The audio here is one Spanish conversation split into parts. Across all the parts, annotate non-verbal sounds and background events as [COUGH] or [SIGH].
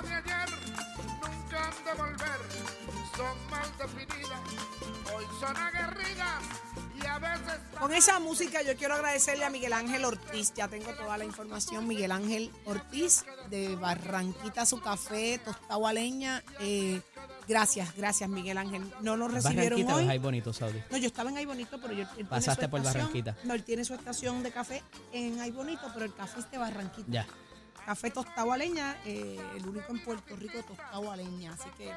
tiempos de ayer nunca han de volver. Son mal definidas, hoy son aguerridas y a veces Con esa música yo quiero agradecerle a Miguel Ángel Ortiz. Ya tengo toda la información. Miguel Ángel Ortiz de Barranquita, su café, tostado a leña. Eh, gracias, gracias Miguel Ángel. No lo recibieron Barranquita hoy. o Bonito, Saudi. No, yo estaba en Ay Bonito, pero yo, él tiene Pasaste su por estación- Barranquita. No, él tiene su estación de café en Ay Bonito, pero el café es de Barranquita. Ya. Café tostado a leña, eh, el único en Puerto Rico tostado a leña. Así que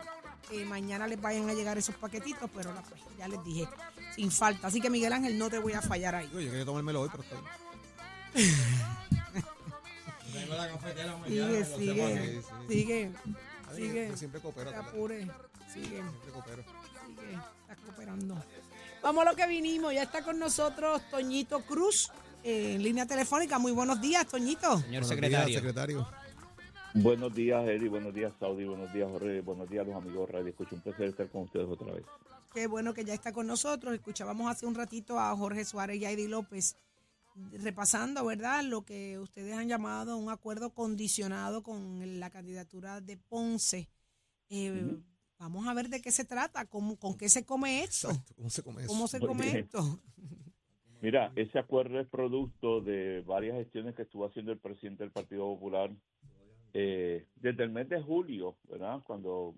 eh, mañana les vayan a llegar esos paquetitos, pero la- pues, ya les dije, sin falta. Así que Miguel Ángel, no te voy a fallar ahí. Yo quería tomármelo hoy, pero está [LAUGHS] Sigue, sigue, sigue, sigue. yo siempre coopero. Te apure, sigue, Siempre coopero. sigue, estás cooperando. Vamos a lo que vinimos, ya está con nosotros Toñito Cruz en línea telefónica. Muy buenos días, Toñito. Señor Buenos secretario. días, secretario. Buenos días, Eddie. Buenos días, Saudi. Buenos días, Jorge. Buenos días, los amigos Radio Escucha. Un placer estar con ustedes otra vez. Qué bueno que ya está con nosotros. Escuchábamos hace un ratito a Jorge Suárez y a Eddie López repasando, ¿verdad? Lo que ustedes han llamado un acuerdo condicionado con la candidatura de Ponce. Eh, Vamos a ver de qué se trata, cómo, con qué se come esto, Exacto. ¿Cómo se come eso? cómo se come esto. [LAUGHS] Mira, ese acuerdo es producto de varias gestiones que estuvo haciendo el presidente del Partido Popular eh, desde el mes de julio, ¿verdad? Cuando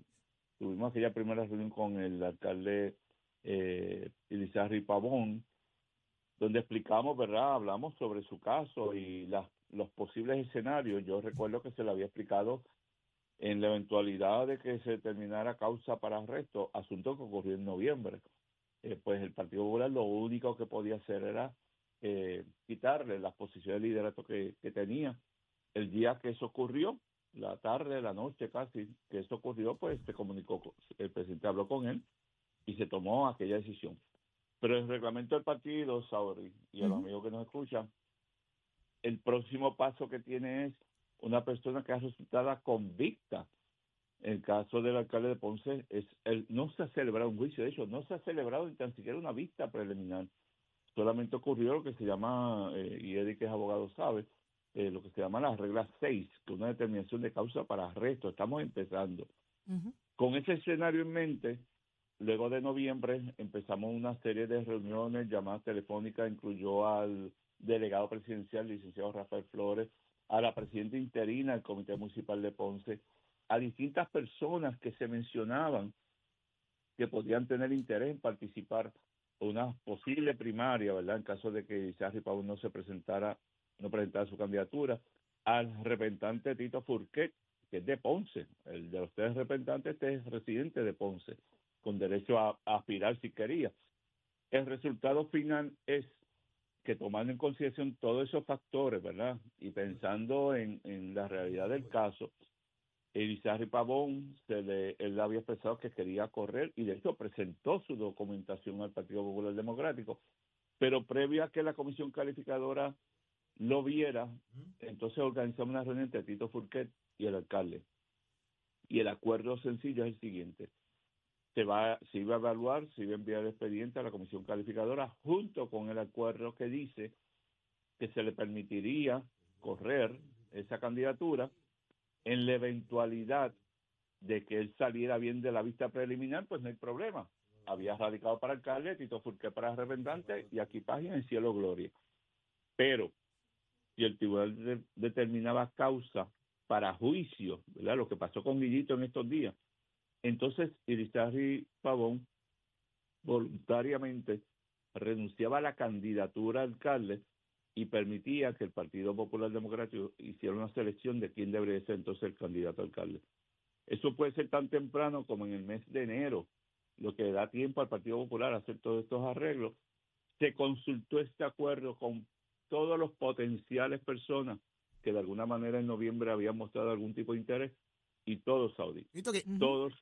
tuvimos aquella primera reunión con el alcalde eh, Elizarri Pavón, donde explicamos, ¿verdad? Hablamos sobre su caso y las, los posibles escenarios. Yo recuerdo que se le había explicado en la eventualidad de que se determinara causa para arresto, asunto que ocurrió en noviembre. Eh, pues el Partido Popular lo único que podía hacer era eh, quitarle las posiciones de liderato que, que tenía. El día que eso ocurrió, la tarde, la noche casi, que eso ocurrió, pues se comunicó, el presidente habló con él y se tomó aquella decisión. Pero el reglamento del partido, Sauri, y a los amigos que nos escuchan, el próximo paso que tiene es una persona que ha resultado convicta. El caso del alcalde de Ponce, es el, no se ha celebrado un juicio, de hecho, no se ha celebrado ni tan siquiera una vista preliminar. Solamente ocurrió lo que se llama, eh, y Eddie que es abogado sabe, eh, lo que se llama la regla 6, que es una determinación de causa para arresto. Estamos empezando. Con ese escenario en mente, luego de noviembre empezamos una serie de reuniones, llamadas telefónicas, incluyó al delegado presidencial, licenciado Rafael Flores, a la presidenta interina del Comité Municipal de Ponce, a distintas personas que se mencionaban que podían tener interés en participar en una posible primaria, ¿verdad? En caso de que Isarri Pavón no se presentara, no presentara su candidatura, al representante Tito Furquet, que es de Ponce, el de los tres representantes este es residente de Ponce, con derecho a, a aspirar si quería. El resultado final es que tomando en consideración todos esos factores, ¿verdad? Y pensando en, en la realidad del caso, Elizarri Pavón, se le, él había expresado que quería correr y de hecho presentó su documentación al Partido Popular Democrático, pero previo a que la comisión calificadora lo viera, entonces organizamos una reunión entre Tito Furquet y el alcalde. Y el acuerdo sencillo es el siguiente. Se, va, se iba a evaluar, se iba a enviar el expediente a la comisión calificadora junto con el acuerdo que dice que se le permitiría correr esa candidatura en la eventualidad de que él saliera bien de la vista preliminar, pues no hay problema. Había radicado para alcalde, Tito Furqué para representante y aquí página en cielo gloria. Pero si el tribunal de- determinaba causa para juicio, ¿verdad? Lo que pasó con Guillito en estos días, entonces Irizarry Pavón voluntariamente renunciaba a la candidatura a alcalde y permitía que el Partido Popular Democrático hiciera una selección de quién debería ser entonces el candidato a alcalde. Eso puede ser tan temprano como en el mes de enero, lo que da tiempo al Partido Popular a hacer todos estos arreglos. Se consultó este acuerdo con todos los potenciales personas que de alguna manera en noviembre habían mostrado algún tipo de interés y todos que Ujú. todos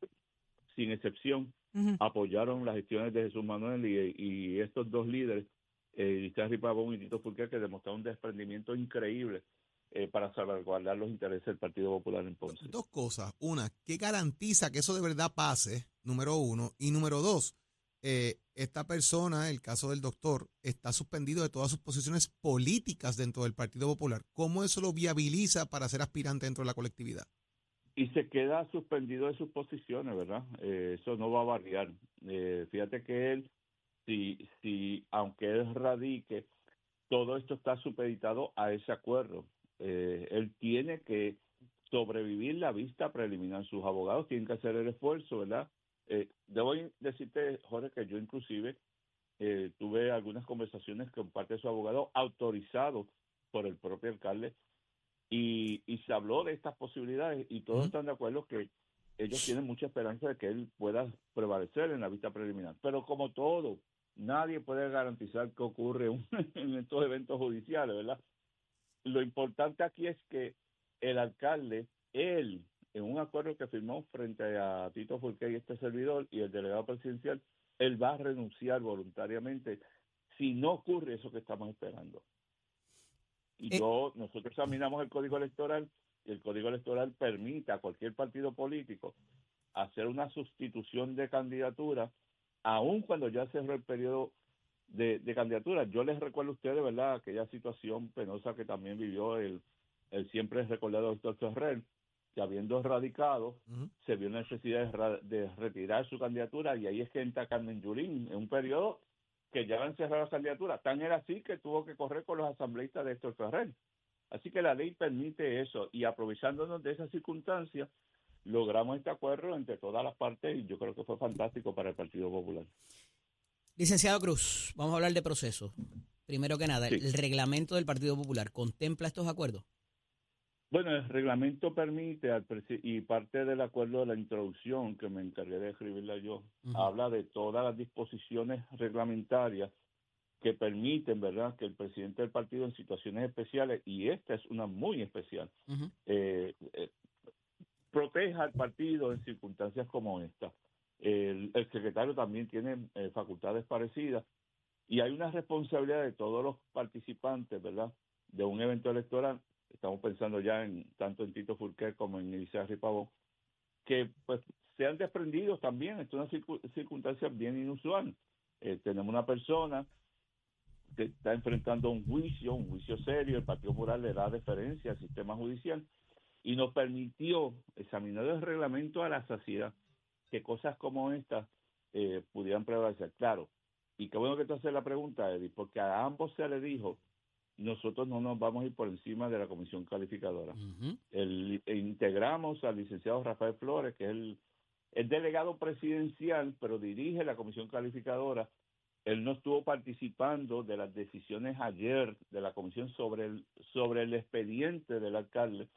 sin excepción apoyaron las gestiones de Jesús Manuel y, y estos dos líderes, eh, Licea Pavón y Tito Fulquer, que demostraron un desprendimiento increíble eh, para salvaguardar los intereses del Partido Popular en Ponce. dos cosas. Una, ¿qué garantiza que eso de verdad pase? Número uno. Y número dos, eh, esta persona, el caso del doctor, está suspendido de todas sus posiciones políticas dentro del Partido Popular. ¿Cómo eso lo viabiliza para ser aspirante dentro de la colectividad? y se queda suspendido de sus posiciones, ¿verdad? Eh, eso no va a variar. Eh, fíjate que él, si, si, aunque él radique, todo esto está supeditado a ese acuerdo. Eh, él tiene que sobrevivir la vista preliminar. Sus abogados tienen que hacer el esfuerzo, ¿verdad? Eh, debo decirte, Jorge, que yo inclusive eh, tuve algunas conversaciones con parte de su abogado autorizado por el propio alcalde y, y se habló de estas posibilidades y todos están de acuerdo que ellos tienen mucha esperanza de que él pueda prevalecer en la vista preliminar. Pero como todo, nadie puede garantizar que ocurre un- [LAUGHS] en estos eventos judiciales, ¿verdad? Lo importante aquí es que el alcalde, él, en un acuerdo que firmó frente a Tito Fulqué y este servidor y el delegado presidencial, él va a renunciar voluntariamente si no ocurre eso que estamos esperando. Y Eh. yo, nosotros examinamos el código electoral y el código electoral permite a cualquier partido político hacer una sustitución de candidatura, aun cuando ya cerró el periodo de, de candidatura. Yo les recuerdo a ustedes, ¿verdad?, aquella situación penosa que también vivió el, el siempre recordado doctor Ferrer, que habiendo radicado, Ujú. se vio la necesidad de retirar su candidatura y ahí es que entra Carmen Yurín en un periodo que ya han cerrado la candidatura. Tan era así que tuvo que correr con los asambleístas de Héctor Ferrer. Así que la ley permite eso y aprovechándonos de esa circunstancia, logramos este acuerdo entre todas las partes y yo creo que fue fantástico para el Partido Popular. Licenciado Cruz, vamos a hablar de proceso. Primero que nada, Sí. el reglamento del Partido Popular contempla estos acuerdos. Bueno, el reglamento permite, al y parte del acuerdo de la introducción, que me encargué de escribirla yo, habla de todas las disposiciones reglamentarias que permiten, ¿verdad?, que el presidente del partido en situaciones especiales, y esta es una muy especial, eh, eh, proteja al partido en circunstancias como esta. El, el secretario también tiene eh, facultades parecidas y hay una responsabilidad de todos los participantes, ¿verdad?, de un evento electoral. Estamos pensando ya en tanto en Tito Furquer como en Elisa Pavón, que pues sean desprendidos también. Esto es una circu- circunstancia bien inusual. Eh, tenemos una persona que está enfrentando un juicio, un juicio serio, el Partido Popular le da deferencia al sistema judicial y nos permitió examinar el reglamento a la saciedad que cosas como estas eh, pudieran prevalecer. Claro, y qué bueno que tú haces la pregunta, Eddie, porque a ambos se le dijo, nosotros no nos vamos a ir por encima de la comisión calificadora. Ujú. El, e integramos al licenciado Rafael Flores, que es el, el delegado presidencial, pero dirige la comisión calificadora. Él no estuvo participando de las decisiones ayer de la comisión sobre el, sobre el expediente del alcalde.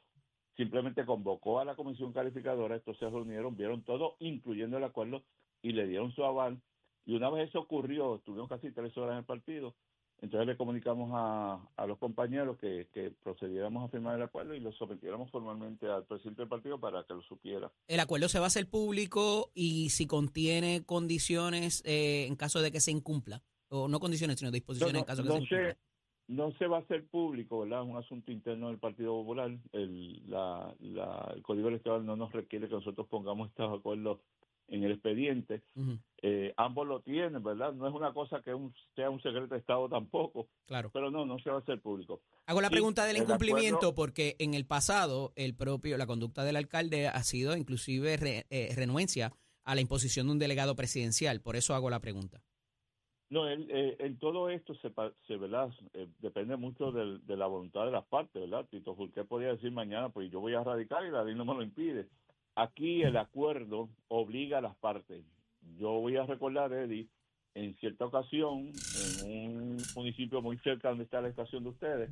Simplemente convocó a la comisión calificadora, estos se reunieron, vieron todo, incluyendo el acuerdo, y le dieron su aval. Y una vez eso ocurrió, estuvimos casi tres horas en el partido, entonces le comunicamos a, a los compañeros que, que procediéramos a firmar el acuerdo y lo sometiéramos formalmente al presidente del partido para que lo supiera. El acuerdo se va a hacer público y si contiene condiciones eh, en caso de que se incumpla, o no condiciones, sino disposiciones No, en caso de no que se incumpla. No se va a hacer público, ¿verdad? Es un asunto interno del Partido Popular. El, la, la- el Código Electoral no nos requiere que nosotros pongamos estos acuerdos en el expediente. Eh, ambos lo tienen, ¿verdad? No es una cosa que un- sea un secreto de Estado tampoco, claro. pero no, no se va a hacer público. Hago la pregunta del el incumplimiento acuerdo- porque en el pasado el propio la conducta del alcalde ha sido inclusive re- eh, renuencia a la imposición de un delegado presidencial. Por eso hago la pregunta. No, el- eh, en todo esto se, se ¿verdad? Eh, depende mucho del- de la voluntad de las partes, ¿verdad? Tito Fulqué podía decir mañana, pues yo voy a radicar y la ley no me lo impide. Aquí el acuerdo obliga a las partes. Yo voy a recordar, Eddie, en cierta ocasión, en un municipio muy cerca donde está la estación de ustedes,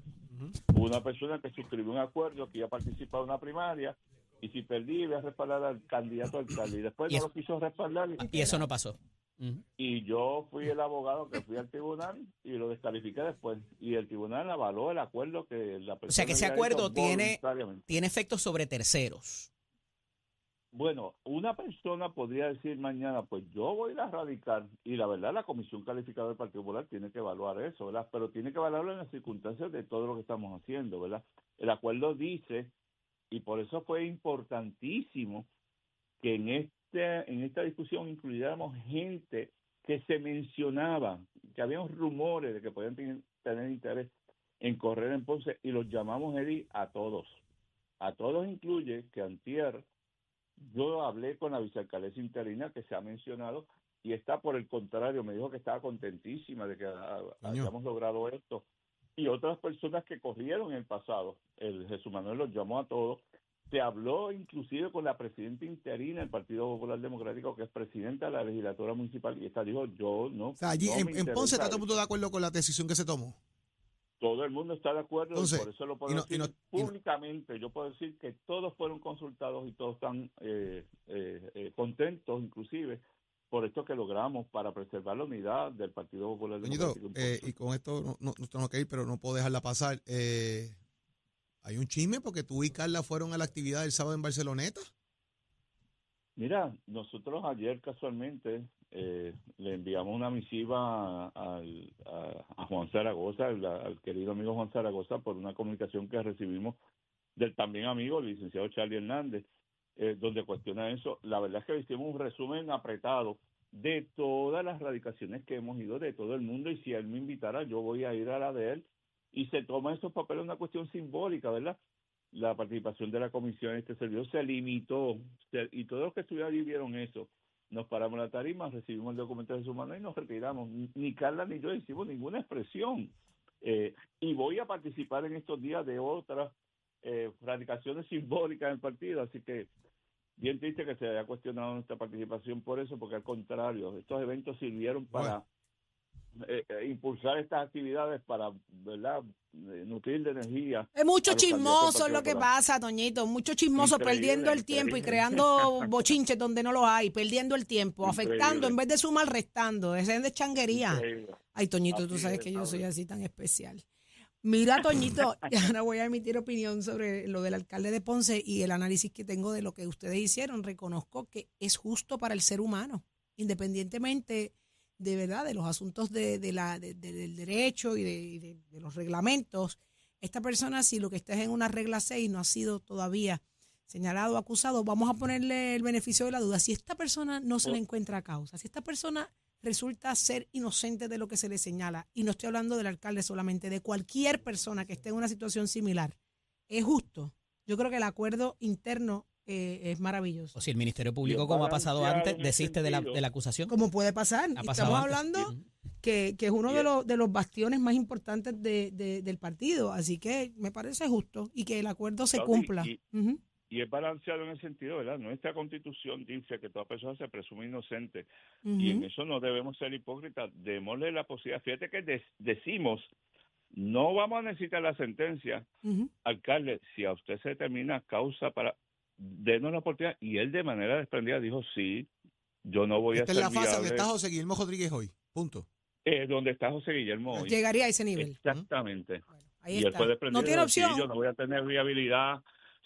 hubo una persona que suscribió un acuerdo que iba a participar en una primaria y si perdí iba a respaldar al candidato al alcalde y después Y no eso- lo quiso respaldar Y eso no pasó. Y yo fui el abogado que fui al tribunal y lo descalifiqué después. Y el tribunal avaló el acuerdo que la persona O sea, que ese acuerdo tiene-. Tiene efectos sobre terceros. Bueno, una persona podría decir mañana, pues yo voy a ir a radicar, y la verdad la Comisión Calificada del Partido Popular tiene que evaluar eso, ¿verdad? Pero tiene que evaluarlo en las circunstancias de todo lo que estamos haciendo, ¿verdad? El acuerdo dice, y por eso fue importantísimo que en este en esta discusión incluyéramos gente que se mencionaba, que había rumores de que podían ten- tener interés en correr en Ponce, y los llamamos, Eddie, a todos. A todos incluye que Antier yo hablé con la vicealcaldesa interina que se ha mencionado y está por el contrario, me dijo que estaba contentísima de que hayamos logrado esto. Y otras personas que corrieron en el pasado, el Jesús Manuel los llamó a todos. Se habló inclusive con la presidenta interina del Partido Popular Democrático, que es presidenta de la legislatura municipal, y esta dijo, yo no. O sea, allí no en, Ponce está todo el mundo eso". de acuerdo con la decisión que se tomó. Todo el mundo está de acuerdo Entonces, y por eso lo puedo no- decir no- públicamente. Yo puedo decir que todos fueron consultados y todos están eh, eh, eh, contentos, inclusive, por esto que logramos para preservar la unidad del Partido Popular Doñito, Democrático. eh, y con esto no, no, no tengo que ir, pero no puedo dejarla pasar. Eh, hay un chisme porque tú y Carla fueron a la actividad del sábado en Barceloneta. Mira, nosotros ayer casualmente eh, le enviamos una misiva a, a- a Juan Zaragoza, al, querido amigo Juan Zaragoza, por una comunicación que recibimos del también amigo, el licenciado Charlie Hernández, eh, donde cuestiona eso. La verdad es que hicimos un resumen apretado de todas las radicaciones que hemos ido de todo el mundo y si él me invitara yo voy a ir a la de él y se toma esos papeles una cuestión simbólica, ¿verdad? La participación de la comisión en este servicio se limitó y todos los que estuvieron allí vieron eso. Nos paramos la tarima, recibimos el documento de su mano y nos retiramos. Ni- Carla ni yo hicimos ninguna expresión. Eh, y voy a participar en estos días de otras eh, radicaciones simbólicas del partido, así que bien triste que se haya cuestionado nuestra participación por eso, porque al contrario, estos eventos sirvieron para eh, impulsar estas actividades, para, ¿verdad?, Eh, nutrir de energía. Es mucho chismoso es lo que pasa, Toñito. Mucho chismoso Increíble, perdiendo el tiempo y creando [LAUGHS] bochinches donde no los hay, perdiendo el tiempo, Increíble. afectando en vez de sumar, restando. Ese es de changuería. Ay, Toñito, tú sabes es, que yo soy así tan especial. Mira, Toñito, [LAUGHS] ahora voy a emitir opinión sobre lo del alcalde de Ponce y el análisis que tengo de lo que ustedes hicieron. Reconozco que es justo para el ser humano, independientemente de verdad de los asuntos de, de la, de- de- del derecho y, de, y de- de los reglamentos. Esta persona, si lo que está es en una regla 6 no ha sido todavía señalado o acusado, vamos a ponerle el beneficio de la duda. Si esta persona no se le encuentra causa, si esta persona resulta ser inocente de lo que se le señala, y no estoy hablando del alcalde solamente, de cualquier persona que esté en una situación similar, es justo. Yo creo que el acuerdo interno eh, es maravilloso. O si el Ministerio Público, como ha pasado antes, desiste de la, de la acusación. Como puede pasar. Ha Estamos antes. hablando que, que es uno de los, de los bastiones más importantes de- de- del partido. Así que me parece justo y que el acuerdo se Claro, cumpla. y- es balanceado en el sentido, ¿verdad? Nuestra constitución dice que toda persona se presume inocente y en eso no debemos ser hipócritas. Démosle la posibilidad. Fíjate que des- decimos, no vamos a necesitar la sentencia, alcalde, si a usted se determina causa para, denos la oportunidad. Y él de manera desprendida dijo, sí, yo no voy Esta a es ser la fase donde viable". está José Guillermo Rodríguez hoy. Punto. Eh, donde está José Guillermo hoy. Llegaría a ese nivel. Exactamente. Ahí y él está. fue desprendido No tiene y dijo, "Sí, opción. yo no voy a tener viabilidad.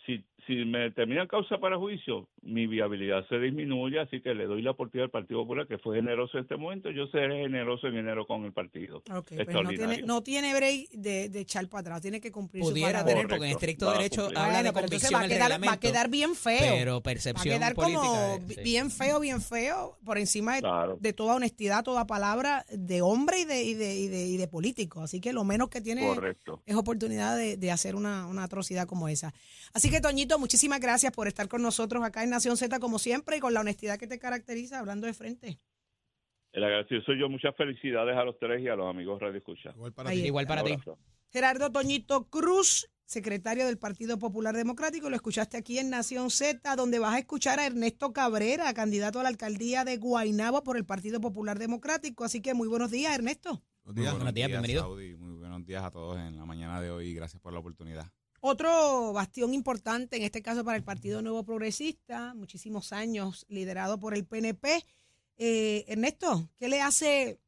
Si, si me determinan causa para juicio, mi viabilidad se disminuye, así que le doy la oportunidad al Partido Popular, que fue generoso en este momento. Yo seré generoso en enero con el partido. Ok, pues no tiene, no tiene break de, de echar para atrás, tiene que cumplir su Pudiera palabra. tener, porque en estricto derecho habla de convicción va a, quedar, va a quedar bien feo. Pero va a percepción quedar política. como sí. bien feo, bien feo, por encima de, Claro. de toda honestidad, toda palabra de hombre y de, y de, y de, y de político. Así que lo menos que tiene Correcto. es oportunidad de, de hacer una, una atrocidad como esa. Así que, Toñito, muchísimas gracias por estar con nosotros acá en Nación Z, como siempre, y con la honestidad que te caracteriza, hablando de frente. El agradecido soy yo. Muchas felicidades a los tres y a los amigos Radio Escucha. Igual para Ahí ti. Igual para Un ti. abrazo. Gerardo Toñito Cruz, secretario del Partido Popular Democrático, lo escuchaste aquí en Nación Z, donde vas a escuchar a Ernesto Cabrera, candidato a la alcaldía de Guaynabo por el Partido Popular Democrático. Así que muy buenos días, Ernesto. Buenos Muy días. Buenos días, bienvenido. Saudi. Muy buenos días a todos en la mañana de hoy y gracias por la oportunidad. Otro bastión importante, en este caso para el Partido Nuevo Progresista, muchísimos años liderado por el PNP. Eh, Ernesto, ¿qué le hace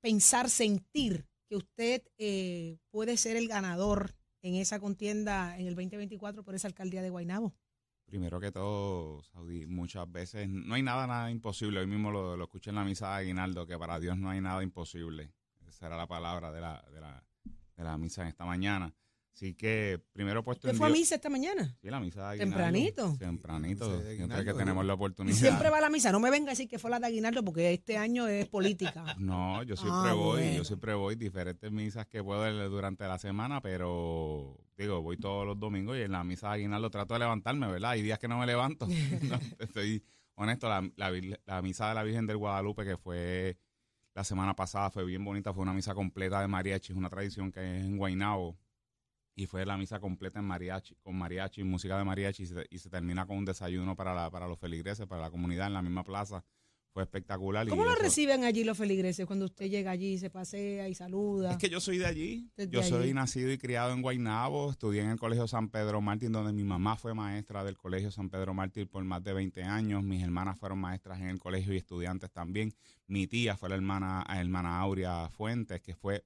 pensar, sentir que usted eh, puede ser el ganador en esa contienda en el 2024 por esa alcaldía de Guaynabo? Primero que todo, Saudi, muchas veces no hay nada, nada imposible. Hoy mismo lo, lo escuché en la misa de Aguinaldo, que para Dios no hay nada imposible. Esa era la palabra de la, de la, de la misa en esta mañana. Así que primero puesto ¿Usted en fue a misa esta mañana? Sí, la misa de Aguinaldo. Tempranito. Tempranito, Sí, de siempre que tenemos la Y oportunidad. siempre va a la misa. No me venga a decir que fue la de Aguinaldo porque este año es política. [LAUGHS] No, yo siempre Ah, voy, bueno. yo siempre voy, diferentes misas que puedo durante la semana, pero digo, voy todos los domingos y en la misa de Aguinaldo trato de levantarme, ¿verdad? Hay días que no me levanto. [LAUGHS] No, estoy honesto, la, la misa de la Virgen del Guadalupe que fue la semana pasada fue bien bonita, fue una misa completa de mariachi, es una tradición que es en Guaynabo. Y fue la misa completa en mariachi, con mariachi, música de mariachi, y se, y se termina con un desayuno para, la, para los feligreses, para la comunidad en la misma plaza. Fue espectacular. y ¿Cómo lo eso- reciben allí los feligreses cuando usted llega allí, se pasea y saluda? Es que yo soy de allí. Desde yo soy allí. nacido y criado en Guaynabo. Estudié en el Colegio San Pedro Mártir, donde mi mamá fue maestra del Colegio San Pedro Mártir por más de 20 años. Mis hermanas fueron maestras en el colegio y estudiantes también. Mi tía fue la hermana, hermana Aurea Fuentes, que fue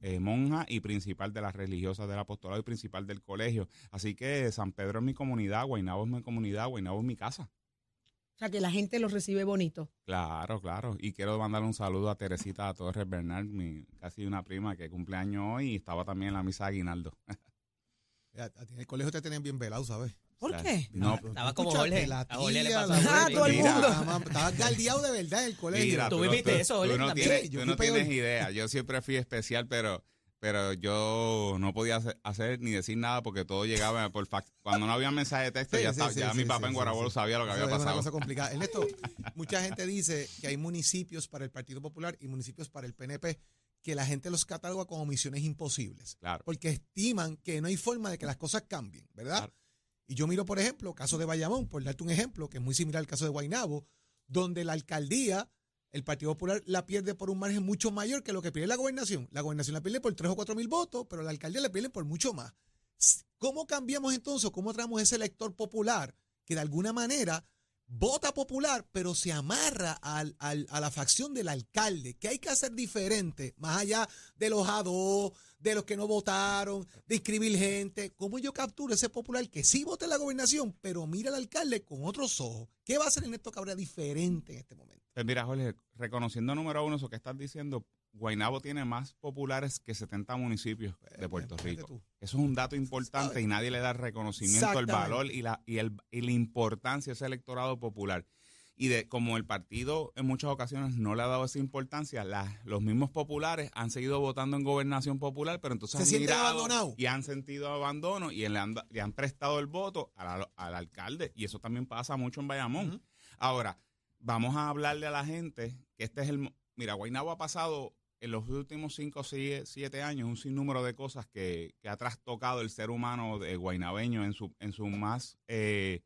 eh, monja y principal de las religiosas del apostolado y principal del colegio. Así que San Pedro es mi comunidad, Guaynabo es mi comunidad, Guaynabo es mi casa. O sea, que la gente los recibe bonito. Claro, claro. Y quiero mandarle un saludo a Teresita Torres Bernal, mi casi una prima que cumple años hoy y estaba también en la misa de Aguinaldo. [LAUGHS] A, a en el colegio te tenían bien velado, ¿sabes? ¿Por qué? No, Estaba como Jorge. La A Jorge le tía, pasó. Ah, todo el mundo. Estabas galdeado de verdad en el colegio. Mira, Tú viviste eso, tú Jorge, no también. tienes, tú no tienes idea. Yo siempre fui especial, pero pero yo no podía hacer, hacer ni decir nada porque todo llegaba por fax. Cuando no había mensaje de texto, Sí, ya, sí, estaba- sí, ya sí, mi sí, papá en Guarabolo sí. sabía lo que Eso había es una pasado. cosa complicada. Ernesto, mucha gente dice que hay municipios para el Partido Popular y municipios para el PNP que la gente los cataloga como misiones imposibles. Claro. Porque estiman que no hay forma de que las cosas cambien, ¿verdad? Claro. Y yo miro, por ejemplo, caso de Bayamón, por darte un ejemplo, que es muy similar al caso de Guaynabo, donde la alcaldía, el Partido Popular la pierde por un margen mucho mayor que lo que pierde la gobernación. La gobernación la pierde por 3 o 4 mil votos, pero la alcaldía la pierde por mucho más. ¿Cómo cambiamos entonces? ¿Cómo traemos ese elector popular que de alguna manera vota popular, pero se amarra al- al- a la facción del alcalde? ¿Qué hay que hacer diferente? Más allá de los a dos, de los que no votaron, de inscribir gente. ¿Cómo yo capturo ese popular que sí vota en la gobernación, pero mira al alcalde con otros ojos? ¿Qué va a hacer Ernesto Cabrera diferente en este momento? Pues mira, Jorge, reconociendo número uno eso que estás diciendo, Guaynabo tiene más populares que 70 municipios de Puerto Rico. Eso es un dato importante y nadie le da reconocimiento, Exactamente. valor y la, y, el, y la importancia de ese electorado popular. Y de como el partido en muchas ocasiones no le ha dado esa importancia, la- los mismos populares han seguido votando en gobernación popular, pero entonces Se han mirado abandonados. y han sentido abandono y le han, le han prestado el voto al, al alcalde. Y eso también pasa mucho en Bayamón. Ahora, vamos a hablarle a la gente que este es el... Mira, Guaynabo ha pasado en los últimos 5 o 7 años un sinnúmero de cosas que, que ha trastocado el ser humano de guaynabeño en su, en su más... eh,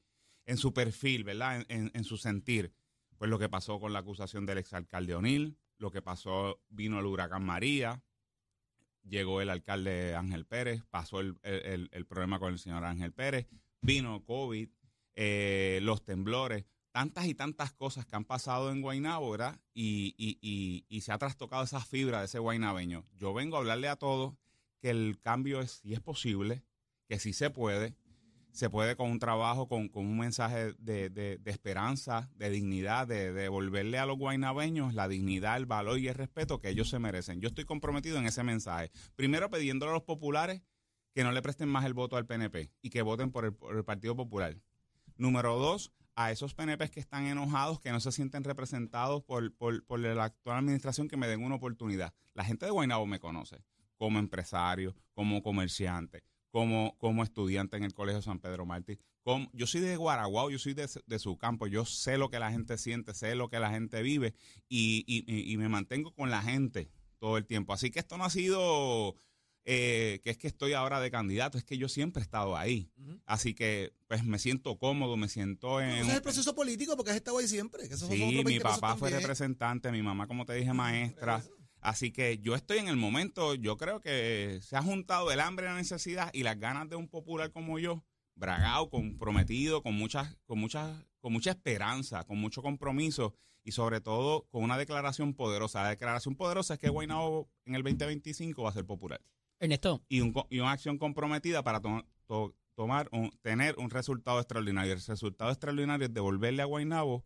en su perfil, ¿verdad? En, su sentir. Pues lo que pasó con la acusación del exalcalde O'Neill, lo que pasó, vino el huracán María, llegó el alcalde Ángel Pérez, pasó el, el- el- el problema con el señor Ángel Pérez, vino COVID, eh, los temblores, tantas y tantas cosas que han pasado en Guaynabo. Y, y- y- se ha trastocado esa fibra de ese guaynabeño. Yo vengo a hablarle a todos que el cambio es, sí es posible, que sí se puede, se puede con un trabajo, con, con un mensaje de, de- esperanza, de dignidad, de, de devolverle a los guaynabeños la dignidad, el valor y el respeto que ellos se merecen. Yo estoy comprometido en ese mensaje. Primero pidiéndole a los populares que no le presten más el voto al PNP y que voten por el, por el Partido Popular. Número dos, a esos PNP que están enojados, que no se sienten representados por, por, por la actual administración, que me den una oportunidad. La gente de Guaynabo me conoce como empresario, como comerciante, como, como estudiante en el Colegio San Pedro Mártir. Como, yo soy de Guaraguao, yo soy de, de su campo, yo sé lo que la gente siente, sé lo que la gente vive y- y- y me mantengo con la gente todo el tiempo. Así que esto no ha sido eh, que es que estoy ahora de candidato, es que yo siempre he estado ahí. Así que pues me siento cómodo, me siento en... Ese es el proceso político porque has estado ahí siempre. Que esos Sí, mi 20 pesos papá fue también. representante, mi mamá, como te dije, maestra. Así que yo estoy en el momento, yo creo que se ha juntado el hambre, la necesidad y las ganas de un popular como yo, bragado, comprometido, con muchas, con muchas, con mucha esperanza, con mucho compromiso y sobre todo con una declaración poderosa. La declaración poderosa es que Guaynabo en el 2025 va a ser popular. Ernesto, Y, un y una acción comprometida para to- to- tomar un- tener un resultado extraordinario. El resultado extraordinario es devolverle a Guaynabo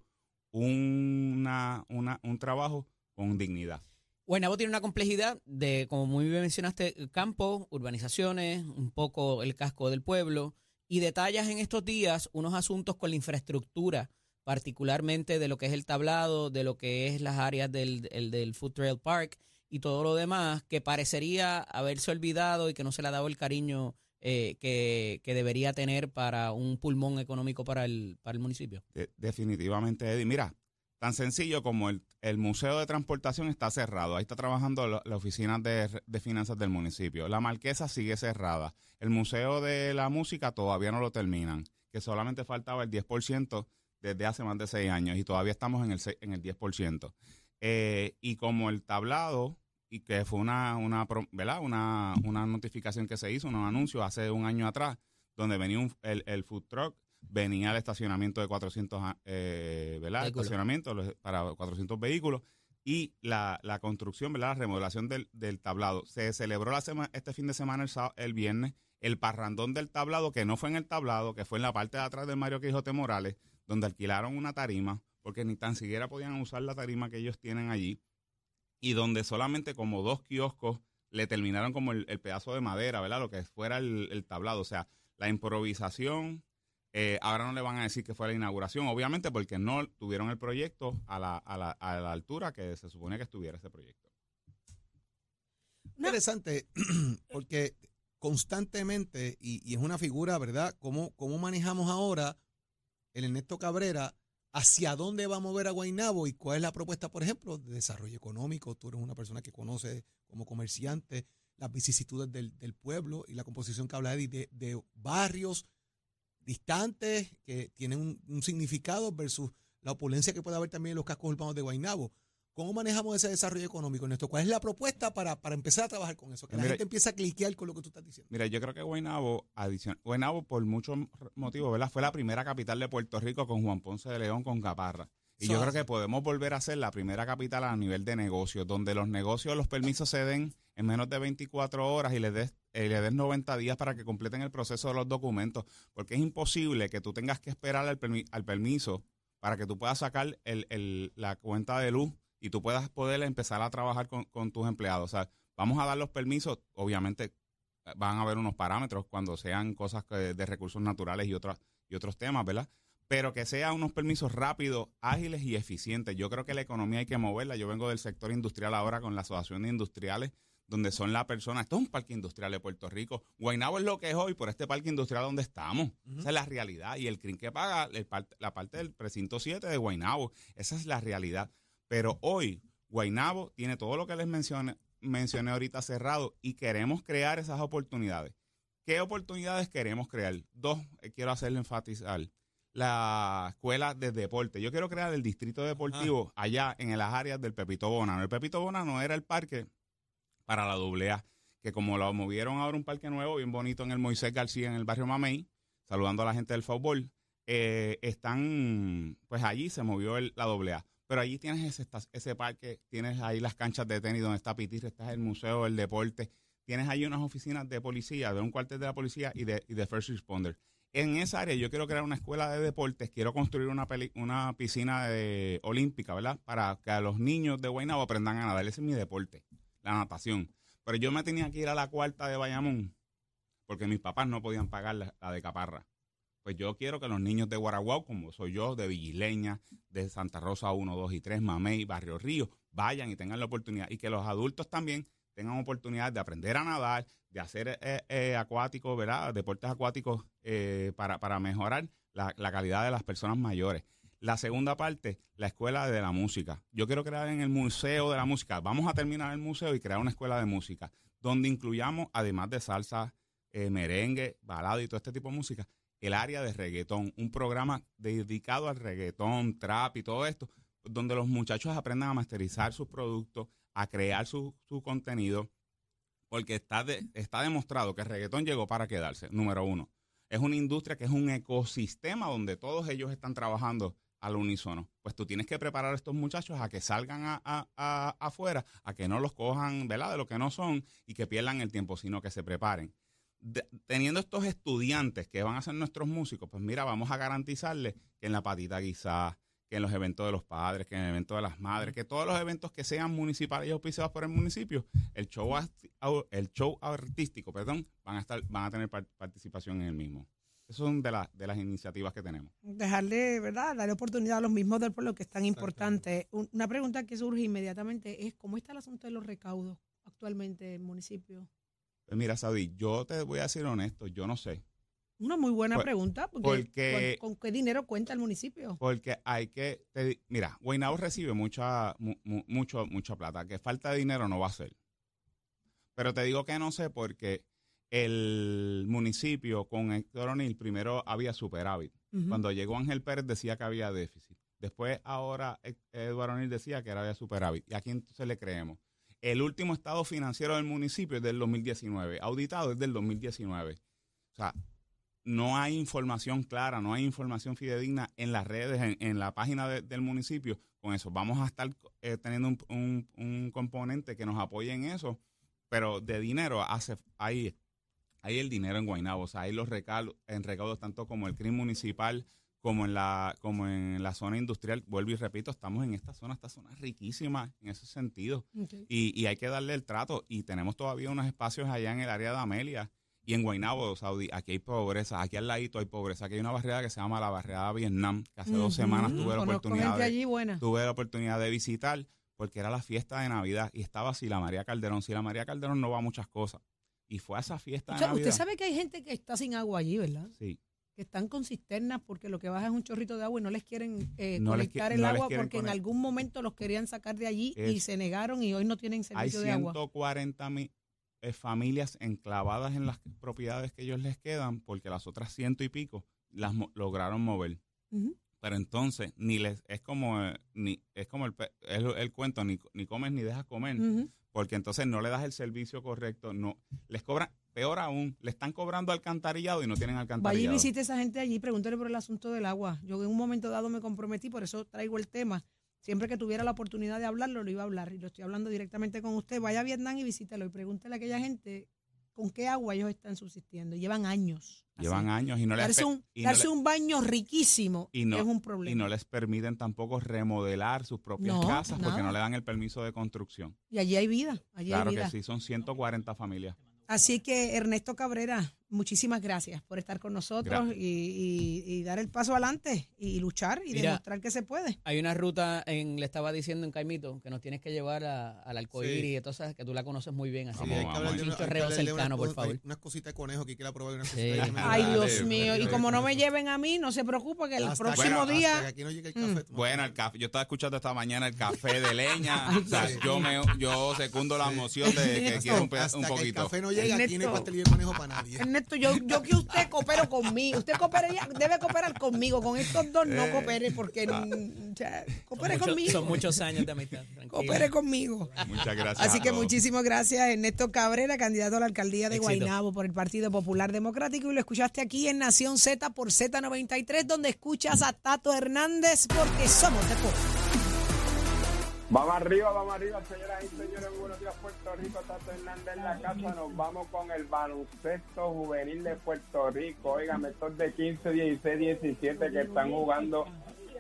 una, una, un trabajo con dignidad. Guaynabo tiene una complejidad de, como muy bien mencionaste, campo, urbanizaciones, un poco el casco del pueblo, y detallas en estos días unos asuntos con la infraestructura, particularmente de lo que es el tablado, de lo que es las áreas del, el- del Food Trail Park y todo lo demás, que parecería haberse olvidado y que no se le ha dado el cariño eh, que, que debería tener para un pulmón económico para el, para el municipio. De- definitivamente, Eddie. Mira, tan sencillo como el, el Museo de Transportación está cerrado. Ahí está trabajando la, la oficina de, de finanzas del municipio. La Marquesa sigue cerrada. El Museo de la Música todavía no lo terminan, que solamente faltaba el 10% desde hace más de seis años y todavía estamos en el, en el 10%. Eh, y como el tablado, y que fue una, una, ¿verdad? Una, una notificación que se hizo, un anuncio hace un año atrás, donde venía un- el, el food truck, venía el estacionamiento de 400, ah, eh. Estacionamiento para 400 vehículos y la, la construcción, ¿verdad? La remodelación del, del tablado. Se celebró la sema- este fin de semana, el, sá- el viernes, el parrandón del tablado, que no fue en el tablado, que fue en la parte de atrás del Mario Quijote Morales, donde alquilaron una tarima, porque ni tan siquiera podían usar la tarima que ellos tienen allí, y donde solamente como dos kioscos le terminaron como el, pedazo de madera, ¿verdad? Lo que fuera el, tablado. O sea, la improvisación, eh, ahora no le van a decir que fue la inauguración, obviamente porque no tuvieron el proyecto a la, a la, a la altura que se supone que estuviera ese proyecto. Interesante, [CLEARS THROAT] porque constantemente, y, y es una figura, ¿verdad? ¿Cómo, ¿Cómo manejamos ahora el Ernesto Cabrera? ¿Hacia dónde va a mover a Guaynabo y cuál es la propuesta, por ejemplo, de desarrollo económico? Tú eres una persona que conoce como comerciante las vicisitudes del, pueblo y la composición que habla de, de barrios distantes que tienen un, un significado versus la opulencia que puede haber también en los cascos urbanos de Guaynabo. ¿Cómo manejamos ese desarrollo económico, Ernesto? ¿Cuál es la propuesta para, para empezar a trabajar con eso? Que la Mira, gente empiece a cliquear con lo que tú estás diciendo. Mira, yo creo que Guaynabo, adición, Guaynabo por muchos motivos, ¿verdad? Fue la primera capital de Puerto Rico con Juan Ponce de León, con Caparra. Y yo creo que podemos volver a ser la primera capital a nivel de negocios, donde los negocios, los permisos se den en menos de 24 horas y les des, eh, le des 90 días para que completen el proceso de los documentos, porque es imposible que tú tengas que esperar al, permi- al permiso para que tú puedas sacar el- el- la cuenta de luz y tú puedas poder empezar a trabajar con, con tus empleados. O sea, vamos a dar los permisos, obviamente eh, van a haber unos parámetros cuando sean cosas que- de recursos naturales y, otras y otros temas, ¿verdad? Pero que sean unos permisos rápidos, ágiles y eficientes. Yo creo que la economía hay que moverla. Yo vengo del sector industrial ahora con la Asociación de Industriales, donde son la persona. Esto es un parque industrial de Puerto Rico. Guaynabo es lo que es hoy por este parque industrial donde estamos. Esa es la realidad. Y el CRIM que paga el la parte del precinto 7 de Guaynabo. Esa es la realidad. Pero hoy, Guaynabo tiene todo lo que les mencioné, mencioné ahorita cerrado y queremos crear esas oportunidades. ¿Qué oportunidades queremos crear? Dos, eh, quiero hacerle enfatizar. La escuela de deporte. Yo quiero crear el distrito deportivo allá en las áreas del Pepito Bonano. El Pepito Bonano era el parque para la AA, que como lo movieron ahora un parque nuevo, bien bonito en el Moisés García, en el barrio Mamey, saludando a la gente del fútbol, eh, están, pues allí se movió el- la AA. Pero allí tienes ese, ese parque, tienes ahí las canchas de tenis donde está Pitir, está el museo del deporte, tienes ahí unas oficinas de policía, de un cuartel de la policía y de, first responder. En esa área yo quiero crear una escuela de deportes, quiero construir una, peli- una piscina de- olímpica, ¿verdad? Para que a los niños de Guaynabo aprendan a nadar. Ese es mi deporte, la natación. Pero yo me tenía que ir a la cuarta de Bayamón porque mis papás no podían pagar la de Caparra. Pues yo quiero que los niños de Guaraguao, como soy yo, de Villileña, de Santa Rosa 1, 2 y 3, Mamey, Barrio Río, vayan y tengan la oportunidad. Y que los adultos también tengan oportunidad de aprender a nadar, de hacer eh, eh, acuáticos, ¿verdad? Deportes acuáticos eh, para, para mejorar la, la calidad de las personas mayores. La segunda parte, la escuela de la música. Yo quiero crear en el Museo de la Música. Vamos a terminar el museo y crear una escuela de música, donde incluyamos, además de salsa, merengue, balada y todo este tipo de música, el área de reggaetón, un programa dedicado al reggaetón, trap y todo esto, donde los muchachos aprendan a masterizar sus productos, a crear su, su contenido, porque está, de- está demostrado que el reggaetón llegó para quedarse, número uno. Es una industria que es un ecosistema donde todos ellos están trabajando al unísono. Pues tú tienes que preparar a estos muchachos a que salgan a, a- a- afuera, a que no los cojan ¿verdad? de lo que no son y que pierdan el tiempo, sino que se preparen. De- teniendo estos estudiantes que van a ser nuestros músicos, pues mira, vamos a garantizarles que en la patita guisada, que en los eventos de los padres, que en el evento de las madres, que todos los eventos que sean municipales y auspiciados por el municipio, el show, el show artístico, perdón, van a estar, van a tener par- participación en el mismo. Esas son de, las de las iniciativas que tenemos. Dejarle, ¿verdad? Darle oportunidad a los mismos del pueblo que es tan importante. Un- Una pregunta que surge inmediatamente es, ¿cómo está el asunto de los recaudos actualmente en el municipio? Pues mira, Saudi, yo te voy a ser honesto, yo no sé. Una muy buena Por- pregunta, porque, porque- ¿con, con qué dinero cuenta el municipio? Porque hay que, te mira, Guaynabo recibe mucha, mu- mu- mucho, mucha plata. Que falta de dinero no va a ser. Pero te digo que no sé porque el municipio con Héctor O'Neill primero había superávit. Cuando llegó Ángel Pérez decía que había déficit. Después ahora Eduardo O'Neill decía que era había superávit. ¿Y a quién entonces le creemos? El último estado financiero del municipio es del 2019. Auditado es del 2019. O sea, no hay información clara, no hay información fidedigna en las redes, en, la página de- del municipio con eso. Vamos a estar eh, teniendo un, componente que nos apoye en eso, pero de dinero hace hay, hay el dinero en Guaynabo, o sea, hay los recaudos, en recaudos tanto como el crimen municipal como en la como en la zona industrial. Vuelvo y repito, estamos en esta zona, esta zona es riquísima en ese sentido. Y, y hay que darle el trato. Y tenemos todavía unos espacios allá en el área de Amelia y en Guaynabo, Saudi. Aquí hay pobreza. Aquí al ladito hay pobreza. Aquí hay una barriada que se llama la barriada Vietnam, que hace dos semanas tuve la oportunidad de, allí tuve la oportunidad de visitar porque era la fiesta de Navidad y estaba Sila María Calderón. Sila María Calderón no va a muchas cosas. Y fue a esa fiesta O de sea, Navidad. usted sabe que hay gente que está sin agua allí, ¿verdad? Sí. Que están con cisternas porque lo que baja es un chorrito de agua y no les quieren eh, No les conectar qui- el no les agua porque en algún momento los querían sacar de allí y se negaron y hoy no tienen Hay servicio de agua. 140 mil eh, familias enclavadas en las propiedades que ellos les quedan porque las otras ciento y pico las mo- lograron mover. Pero entonces ni les es como eh, ni es como el, el, el cuento ni, ni comes ni dejas comer porque entonces no le das el servicio correcto, no les cobran peor aún, le están cobrando alcantarillado y no tienen Vaya y alcantarillado. visite a esa gente allí, pregúntale por el asunto del agua. Yo en un momento dado me comprometí, por eso traigo el tema. Siempre que tuviera la oportunidad de hablarlo, lo iba a hablar. Y lo estoy hablando directamente con usted. Vaya a Vietnam y visítelo y pregúntele a aquella gente con qué agua ellos están subsistiendo. Llevan años. así. Llevan años y no les darse un, y no darse un baño riquísimo y no- es un problema. y no les permiten tampoco remodelar sus propias No, casas porque no le dan el permiso de construcción. Y allí hay vida, allí Claro hay que sí, son 140 familias. Así que Ernesto Cabrera, muchísimas gracias por estar con nosotros y, y- y dar el paso adelante y luchar y Mira, demostrar que se puede. Hay una ruta, en, le estaba diciendo en Caimito, que nos tienes que llevar a- al arcoíris Sí. y todas que tú la conoces muy bien. Así Vamos, que hay que hablar de un de cercano, por favor. hay Unas cositas de conejo que quiero probar. unas Sí. Ay, Dios de- mío. Y de- como no me de- lleven a mí, no se preocupe que el hasta próximo día... hasta que aquí no llegue el café. tú no Bueno, el café, yo estaba escuchando esta mañana el café [LAUGHS] de leña. Ay, o sea, sí. yo me yo secundo la moción de que [LAUGHS] quiero un, pe- Hasta un que el poquito. café no llega, aquí no hay Ernesto. pastel y el conejo para nadie. [LAUGHS] Ernesto, yo, yo que usted coopero conmigo. Usted cooperaría, debe cooperar conmigo. Con estos dos no Eh. coopere porque mm, o sea, Son coopere conmigo. son muchos años de amistad. tranquilo. Coopere conmigo. Muchas gracias. Así que muchísimas gracias, Ernesto Cabrera, candidato a la alcaldía de Éxito. Guaynabo por el Partido Popular Democrático. Y lo escuchaste aquí en Nación Z por Z93, donde escuchas a Tato Hernández porque somos de pueblo. Vamos arriba, vamos arriba, señoras y señores. Buenos días, Puerto Rico. Tato Hernández en la casa. Nos vamos con el baloncesto juvenil de Puerto Rico. Oigan, estos de 15, 16, 17 que están jugando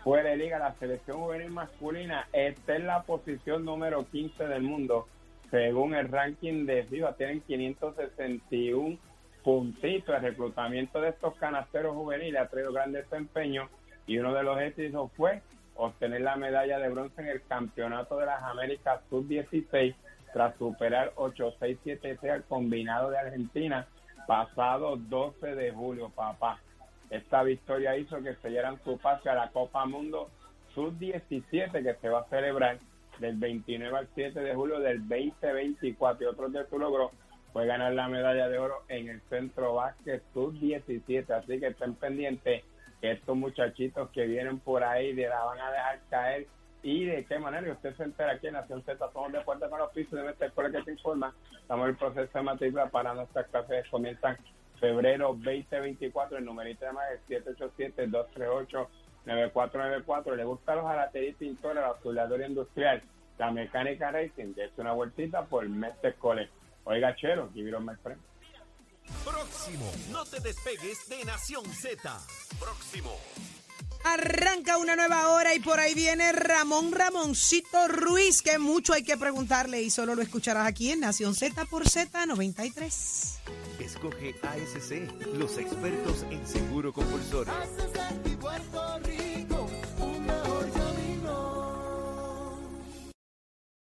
fuera de liga. La selección juvenil masculina está en la posición número 15 del mundo. Según el ranking de FIBA, tienen 561 puntitos. El reclutamiento de estos canasteros juveniles ha traído gran desempeño y uno de los éxitos fue obtener la medalla de bronce en el Campeonato de las Américas Sub-16 tras superar 8-6-7-6 al combinado de Argentina pasado 12 de julio, papá. Esta victoria hizo que sellaran su pase a la Copa Mundo Sub-17 que se va a celebrar del 29 al 7 de julio del 2024 y otro de su logro fue ganar la medalla de oro en el Centro Básquet Sub-17, así que estén pendientes que estos muchachitos que vienen por ahí de la van a dejar caer y de qué manera y usted se entera aquí en Nación Z somos de puerta con los pisos de nuestra escuela que te informa estamos en el proceso de matrícula para nuestras clases comienzan febrero 2024. El numerito de más es 787-238-9494. Le gusta los jalatería pintores, la azulladora industrial, la mecánica racing. Es una vueltita por Mestre College. Oiga, chero, give it on my friend. Próximo. No te despegues de Nación Z. Próximo. Arranca una nueva hora y por ahí viene Ramón Ramoncito Ruiz, que mucho hay que preguntarle y solo lo escucharás aquí en Nación Z por Z93. Escoge ASC, los expertos en seguro compulsorio.